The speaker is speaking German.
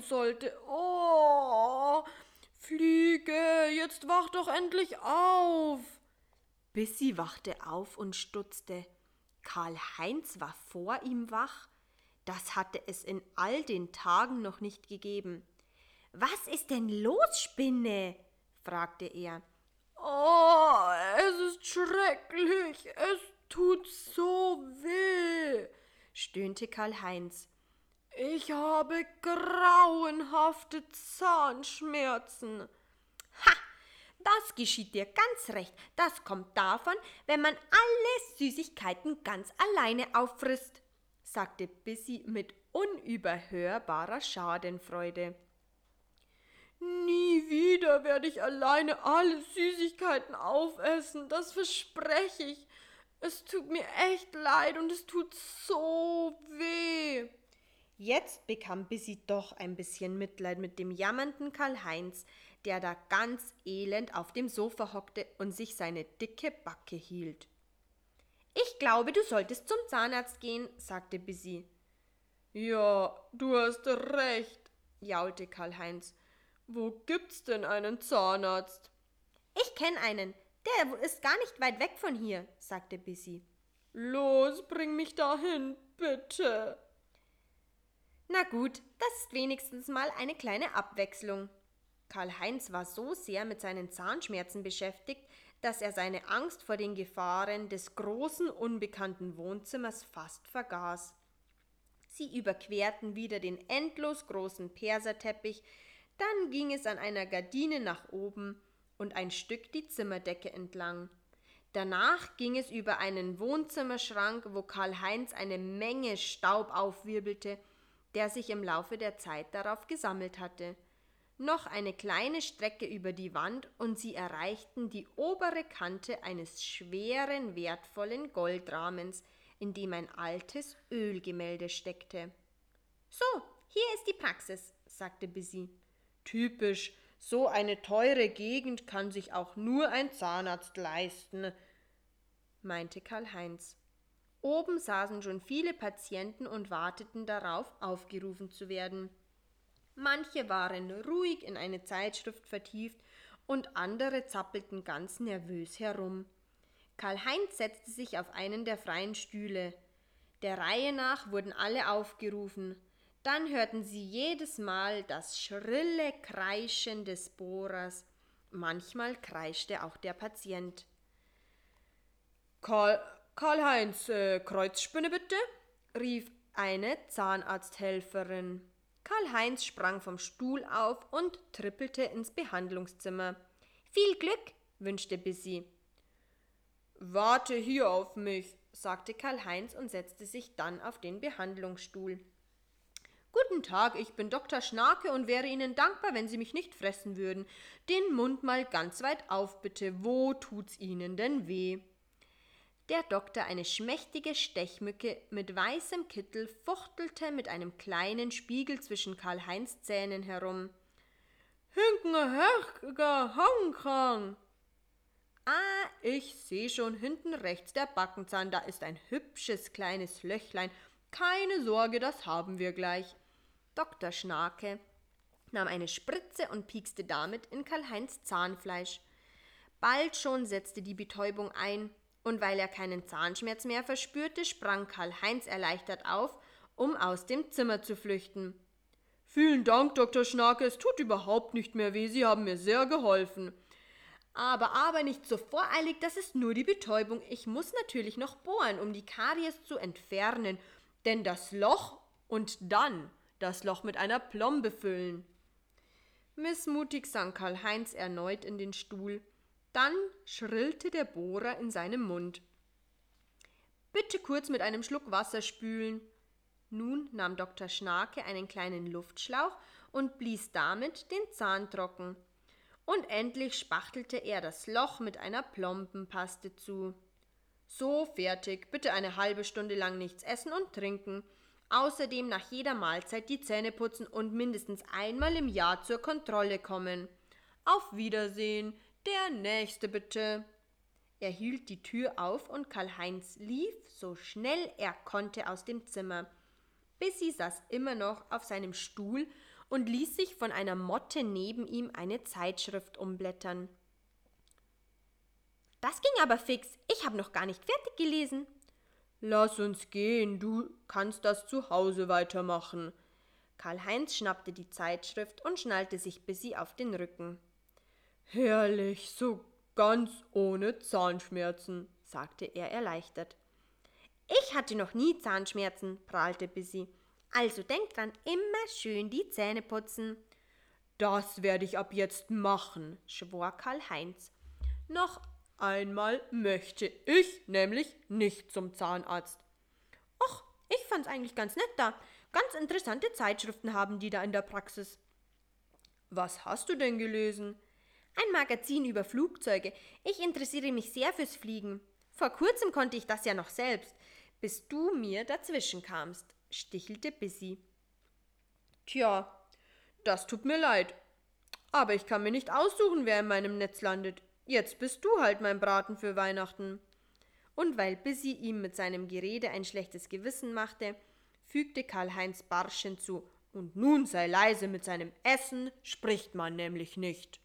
sein sollte. Oh, Fliege, jetzt wach doch endlich auf. Bissi wachte auf und stutzte. Karl-Heinz war vor ihm wach. Das hatte es in all den Tagen noch nicht gegeben. Was ist denn los, Spinne? fragte er. Oh, es ist schrecklich, es tut so weh, stöhnte Karl-Heinz. Ich habe grauenhafte Zahnschmerzen. Ha! Das geschieht dir ganz recht. Das kommt davon, wenn man alle Süßigkeiten ganz alleine auffrisst, sagte Bissy mit unüberhörbarer Schadenfreude. Nie wieder werde ich alleine alle Süßigkeiten aufessen, das verspreche ich. Es tut mir echt leid und es tut so weh. Jetzt bekam Bissy doch ein bisschen Mitleid mit dem jammernden Karl-Heinz, der da ganz elend auf dem Sofa hockte und sich seine dicke Backe hielt. Ich glaube, du solltest zum Zahnarzt gehen, sagte Bissy. Ja, du hast recht, jaulte Karl-Heinz. Wo gibt's denn einen Zahnarzt? Ich kenne einen. Der ist gar nicht weit weg von hier, sagte Bissy. Los, bring mich dahin, bitte. Na gut, das ist wenigstens mal eine kleine Abwechslung. Karl-Heinz war so sehr mit seinen Zahnschmerzen beschäftigt, dass er seine Angst vor den Gefahren des großen unbekannten Wohnzimmers fast vergaß. Sie überquerten wieder den endlos großen Perserteppich, dann ging es an einer Gardine nach oben und ein Stück die Zimmerdecke entlang. Danach ging es über einen Wohnzimmerschrank, wo Karl-Heinz eine Menge Staub aufwirbelte der sich im Laufe der Zeit darauf gesammelt hatte. Noch eine kleine Strecke über die Wand und sie erreichten die obere Kante eines schweren, wertvollen Goldrahmens, in dem ein altes Ölgemälde steckte. So, hier ist die Praxis, sagte Bissy. Typisch, so eine teure Gegend kann sich auch nur ein Zahnarzt leisten, meinte Karl-Heinz. Oben saßen schon viele Patienten und warteten darauf, aufgerufen zu werden. Manche waren ruhig in eine Zeitschrift vertieft und andere zappelten ganz nervös herum. Karl-Heinz setzte sich auf einen der freien Stühle. Der Reihe nach wurden alle aufgerufen. Dann hörten sie jedes Mal das schrille Kreischen des Bohrers. Manchmal kreischte auch der Patient. Karl, Karl-Heinz, äh, Kreuzspinne bitte? rief eine Zahnarzthelferin. Karl-Heinz sprang vom Stuhl auf und trippelte ins Behandlungszimmer. Viel Glück, wünschte Bissy. Warte hier auf mich, sagte Karl-Heinz und setzte sich dann auf den Behandlungsstuhl. Guten Tag, ich bin Dr. Schnake und wäre Ihnen dankbar, wenn Sie mich nicht fressen würden. Den Mund mal ganz weit auf, bitte. Wo tut's Ihnen denn weh? Der Doktor, eine schmächtige Stechmücke mit weißem Kittel, fuchtelte mit einem kleinen Spiegel zwischen Karl-Heinz Zähnen herum. Hongkong. Ah, ich sehe schon hinten rechts der Backenzahn, da ist ein hübsches kleines Löchlein. Keine Sorge, das haben wir gleich. Dr. Schnake nahm eine Spritze und piekste damit in Karl-Heinz Zahnfleisch. Bald schon setzte die Betäubung ein und weil er keinen Zahnschmerz mehr verspürte, sprang Karl-Heinz erleichtert auf, um aus dem Zimmer zu flüchten. Vielen Dank, Dr. Schnake, es tut überhaupt nicht mehr weh, Sie haben mir sehr geholfen. Aber, aber nicht so voreilig, das ist nur die Betäubung. Ich muss natürlich noch bohren, um die Karies zu entfernen, denn das Loch und dann das Loch mit einer Plombe füllen. Missmutig sank Karl-Heinz erneut in den Stuhl. Dann schrillte der Bohrer in seinem Mund. Bitte kurz mit einem Schluck Wasser spülen. Nun nahm Dr. Schnake einen kleinen Luftschlauch und blies damit den Zahn trocken. Und endlich spachtelte er das Loch mit einer Plombenpaste zu. So, fertig. Bitte eine halbe Stunde lang nichts essen und trinken. Außerdem nach jeder Mahlzeit die Zähne putzen und mindestens einmal im Jahr zur Kontrolle kommen. Auf Wiedersehen. Der nächste bitte. Er hielt die Tür auf und Karl-Heinz lief so schnell er konnte aus dem Zimmer. Bissy saß immer noch auf seinem Stuhl und ließ sich von einer Motte neben ihm eine Zeitschrift umblättern. Das ging aber fix. Ich habe noch gar nicht fertig gelesen. Lass uns gehen, du kannst das zu Hause weitermachen. Karl-Heinz schnappte die Zeitschrift und schnallte sich Bissi auf den Rücken. Herrlich, so ganz ohne Zahnschmerzen, sagte er erleichtert. Ich hatte noch nie Zahnschmerzen, prahlte Bissi. Also denk dran, immer schön die Zähne putzen. Das werde ich ab jetzt machen, schwor Karl-Heinz. Noch einmal möchte ich nämlich nicht zum Zahnarzt. Och, ich fand's eigentlich ganz nett da. Ganz interessante Zeitschriften haben die da in der Praxis. Was hast du denn gelesen? Ein Magazin über Flugzeuge. Ich interessiere mich sehr fürs Fliegen. Vor kurzem konnte ich das ja noch selbst, bis du mir dazwischen kamst, stichelte Bissy. Tja, das tut mir leid. Aber ich kann mir nicht aussuchen, wer in meinem Netz landet. Jetzt bist du halt mein Braten für Weihnachten. Und weil Bissy ihm mit seinem Gerede ein schlechtes Gewissen machte, fügte Karl-Heinz barsch hinzu. Und nun sei leise mit seinem Essen, spricht man nämlich nicht.